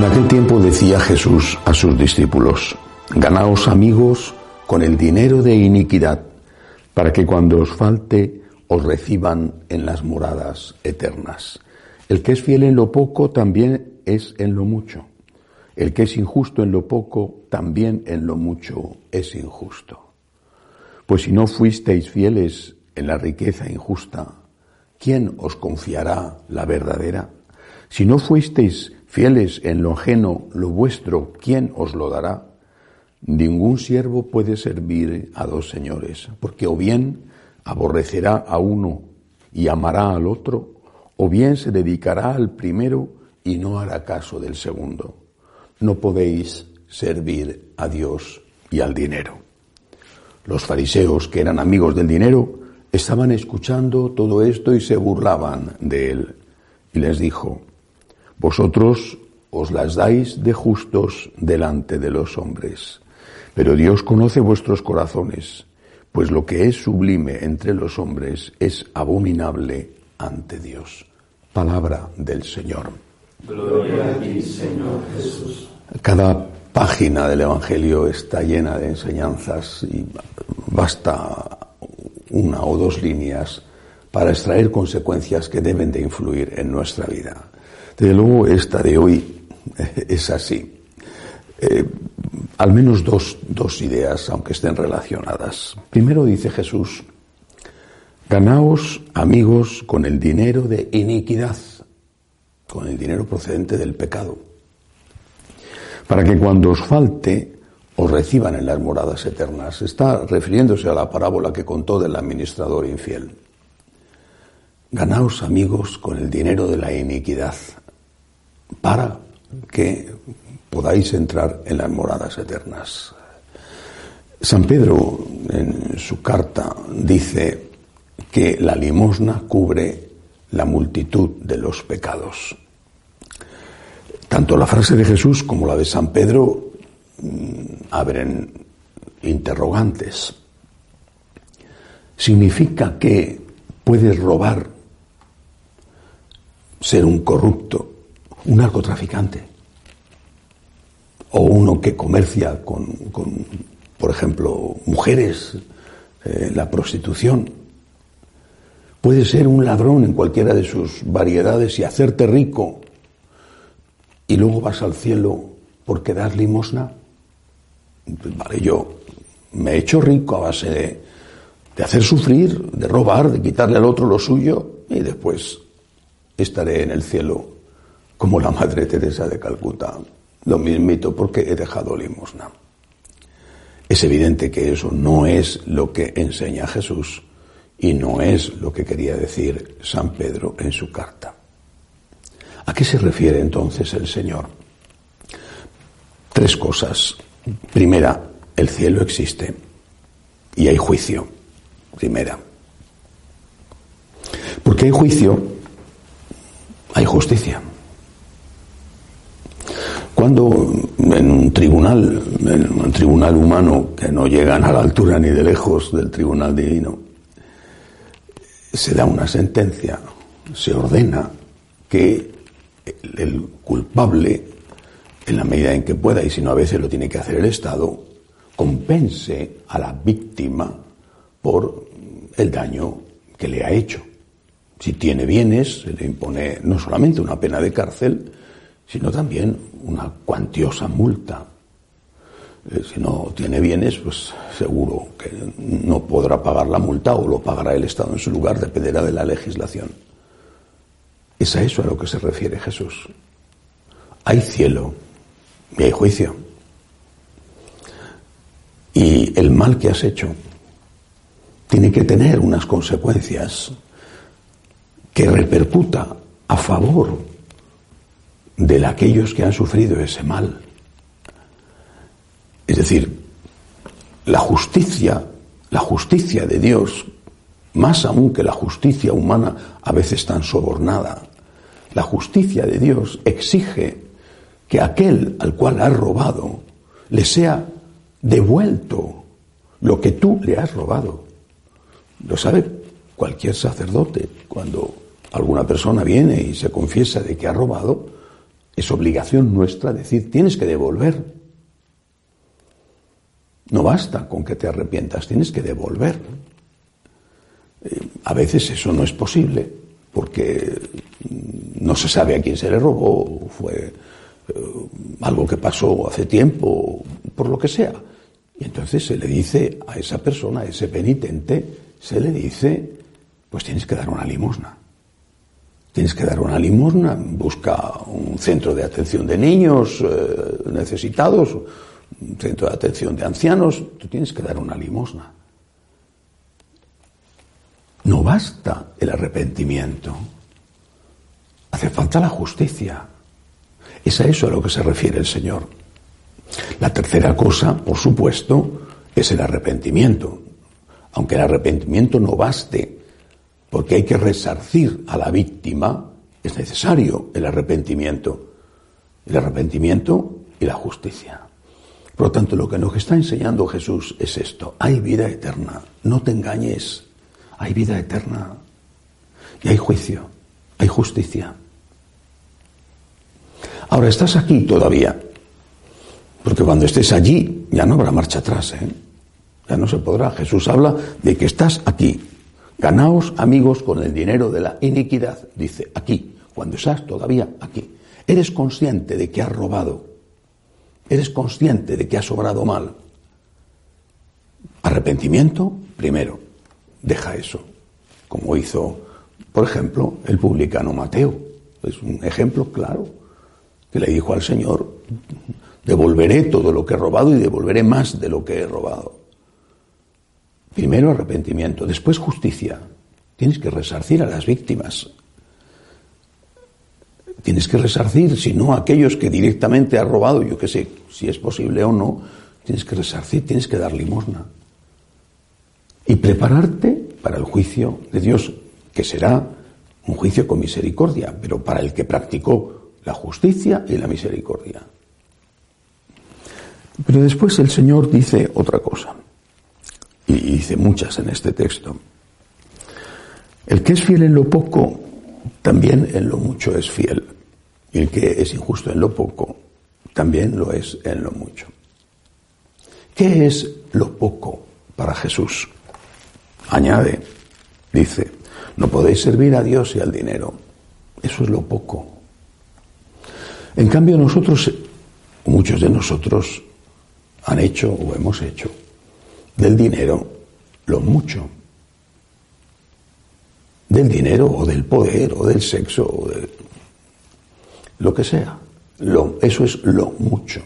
En aquel tiempo decía Jesús a sus discípulos, ganaos amigos con el dinero de iniquidad, para que cuando os falte os reciban en las moradas eternas. El que es fiel en lo poco también es en lo mucho. El que es injusto en lo poco también en lo mucho es injusto. Pues si no fuisteis fieles en la riqueza injusta, ¿quién os confiará la verdadera? Si no fuisteis fieles en lo ajeno, lo vuestro, ¿quién os lo dará? Ningún siervo puede servir a dos señores, porque o bien aborrecerá a uno y amará al otro, o bien se dedicará al primero y no hará caso del segundo. No podéis servir a Dios y al dinero. Los fariseos, que eran amigos del dinero, estaban escuchando todo esto y se burlaban de él. Y les dijo, vosotros os las dais de justos delante de los hombres, pero Dios conoce vuestros corazones, pues lo que es sublime entre los hombres es abominable ante Dios. Palabra del Señor. Gloria a ti, Señor Jesús. Cada página del Evangelio está llena de enseñanzas y basta una o dos líneas para extraer consecuencias que deben de influir en nuestra vida. Desde luego, esta de hoy es así. Eh, al menos dos, dos ideas, aunque estén relacionadas. Primero dice Jesús, ganaos amigos con el dinero de iniquidad, con el dinero procedente del pecado, para que cuando os falte os reciban en las moradas eternas. Está refiriéndose a la parábola que contó del administrador infiel. Ganaos amigos con el dinero de la iniquidad, para que podáis entrar en las moradas eternas. San Pedro en su carta dice que la limosna cubre la multitud de los pecados. Tanto la frase de Jesús como la de San Pedro mm, abren interrogantes. ¿Significa que puedes robar, ser un corrupto, un narcotraficante o uno que comercia con, por ejemplo, mujeres, eh, la prostitución. Puede ser un ladrón en cualquiera de sus variedades y hacerte rico y luego vas al cielo porque das limosna. Vale, yo me he hecho rico a base de, de hacer sufrir, de robar, de quitarle al otro lo suyo y después estaré en el cielo como la Madre Teresa de Calcuta, lo mismito porque he dejado limosna. Es evidente que eso no es lo que enseña Jesús y no es lo que quería decir San Pedro en su carta. ¿A qué se refiere entonces el Señor? Tres cosas. Primera, el cielo existe y hay juicio. Primera. Porque hay juicio, hay justicia. Cuando en un tribunal, en un tribunal humano que no llegan a la altura ni de lejos del tribunal divino, se da una sentencia, se ordena que el culpable, en la medida en que pueda, y si no a veces lo tiene que hacer el Estado, compense a la víctima por el daño que le ha hecho. Si tiene bienes, se le impone no solamente una pena de cárcel, sino también una cuantiosa multa. Eh, si no tiene bienes, pues seguro que no podrá pagar la multa o lo pagará el Estado en su lugar, dependerá de la legislación. Es a eso a lo que se refiere Jesús. Hay cielo y hay juicio. Y el mal que has hecho tiene que tener unas consecuencias que repercuta a favor de aquellos que han sufrido ese mal. Es decir, la justicia, la justicia de Dios, más aún que la justicia humana, a veces tan sobornada, la justicia de Dios exige que aquel al cual has robado le sea devuelto lo que tú le has robado. Lo sabe cualquier sacerdote. Cuando alguna persona viene y se confiesa de que ha robado, es obligación nuestra decir, tienes que devolver. No basta con que te arrepientas, tienes que devolver. Eh, a veces eso no es posible porque no se sabe a quién se le robó, fue eh, algo que pasó hace tiempo, por lo que sea. Y entonces se le dice a esa persona, a ese penitente, se le dice, pues tienes que dar una limosna. Tienes que dar una limosna, busca un centro de atención de niños eh, necesitados, un centro de atención de ancianos, tú tienes que dar una limosna. No basta el arrepentimiento, hace falta la justicia. Es a eso a lo que se refiere el Señor. La tercera cosa, por supuesto, es el arrepentimiento aunque el arrepentimiento no baste, porque hay que resarcir a la víctima, es necesario el arrepentimiento. El arrepentimiento y la justicia. Por lo tanto, lo que nos está enseñando Jesús es esto. Hay vida eterna. No te engañes. Hay vida eterna. Y hay juicio. Hay justicia. Ahora estás aquí todavía. Porque cuando estés allí ya no habrá marcha atrás. ¿eh? Ya no se podrá. Jesús habla de que estás aquí. Ganaos amigos con el dinero de la iniquidad. Dice aquí, cuando estás todavía aquí. Eres consciente de que has robado. Eres consciente de que has obrado mal. Arrepentimiento, primero. Deja eso. Como hizo, por ejemplo, el publicano Mateo. Es un ejemplo claro. Que le dijo al Señor, devolveré todo lo que he robado y devolveré más de lo que he robado. Primero arrepentimiento, después justicia. Tienes que resarcir a las víctimas. Tienes que resarcir, si no a aquellos que directamente ha robado, yo qué sé, si es posible o no, tienes que resarcir, tienes que dar limosna. Y prepararte para el juicio de Dios, que será un juicio con misericordia, pero para el que practicó la justicia y la misericordia. Pero después el Señor dice otra cosa y dice muchas en este texto. El que es fiel en lo poco, también en lo mucho es fiel. Y el que es injusto en lo poco, también lo es en lo mucho. ¿Qué es lo poco para Jesús? Añade, dice, no podéis servir a Dios y al dinero. Eso es lo poco. En cambio nosotros, muchos de nosotros han hecho o hemos hecho del dinero lo mucho. Del dinero o del poder o del sexo o de lo que sea. Lo, eso es lo mucho.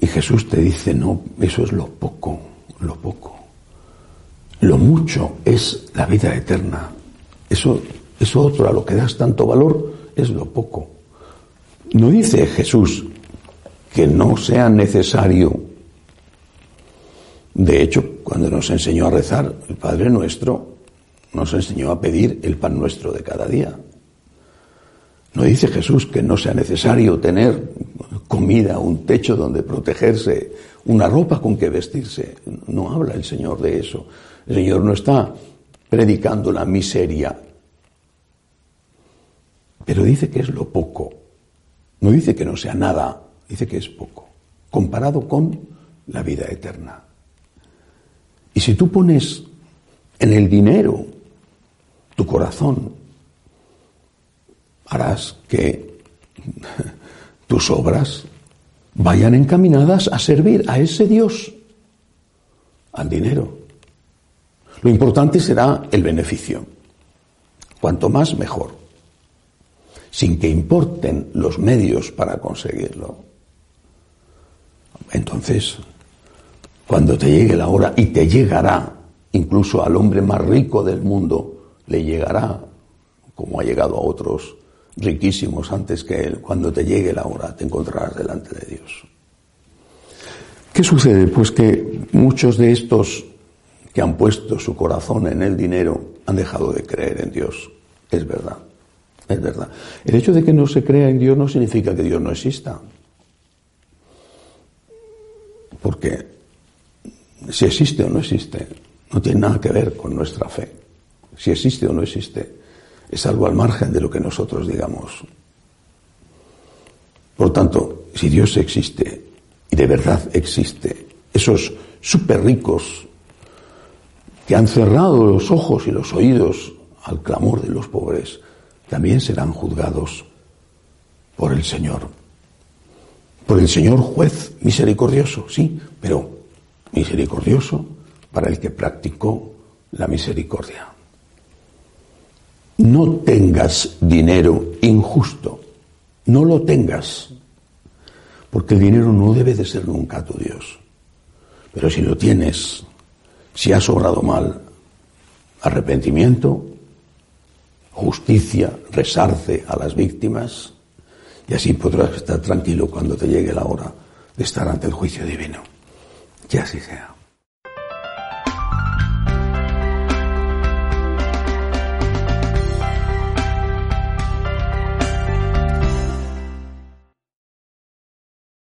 Y Jesús te dice, no, eso es lo poco, lo poco. Lo mucho es la vida eterna. Eso, eso otro a lo que das tanto valor es lo poco. No dice Jesús que no sea necesario de hecho, cuando nos enseñó a rezar el Padre Nuestro, nos enseñó a pedir el pan nuestro de cada día. No dice Jesús que no sea necesario tener comida, un techo donde protegerse, una ropa con que vestirse. No habla el Señor de eso. El Señor no está predicando la miseria, pero dice que es lo poco. No dice que no sea nada, dice que es poco, comparado con la vida eterna. Y si tú pones en el dinero tu corazón, harás que tus obras vayan encaminadas a servir a ese Dios, al dinero. Lo importante será el beneficio. Cuanto más, mejor. Sin que importen los medios para conseguirlo. Entonces, cuando te llegue la hora, y te llegará, incluso al hombre más rico del mundo, le llegará, como ha llegado a otros riquísimos antes que él, cuando te llegue la hora, te encontrarás delante de Dios. ¿Qué sucede? Pues que muchos de estos que han puesto su corazón en el dinero han dejado de creer en Dios. Es verdad, es verdad. El hecho de que no se crea en Dios no significa que Dios no exista. Porque si existe o no existe, no tiene nada que ver con nuestra fe. Si existe o no existe, es algo al margen de lo que nosotros digamos. Por tanto, si Dios existe, y de verdad existe, esos súper ricos que han cerrado los ojos y los oídos al clamor de los pobres, también serán juzgados por el Señor. Por el Señor juez misericordioso, sí, pero misericordioso para el que practicó la misericordia. No tengas dinero injusto, no lo tengas, porque el dinero no debe de ser nunca tu Dios. Pero si lo tienes, si has obrado mal, arrepentimiento, justicia, resarce a las víctimas, y así podrás estar tranquilo cuando te llegue la hora de estar ante el juicio divino. Que así sea.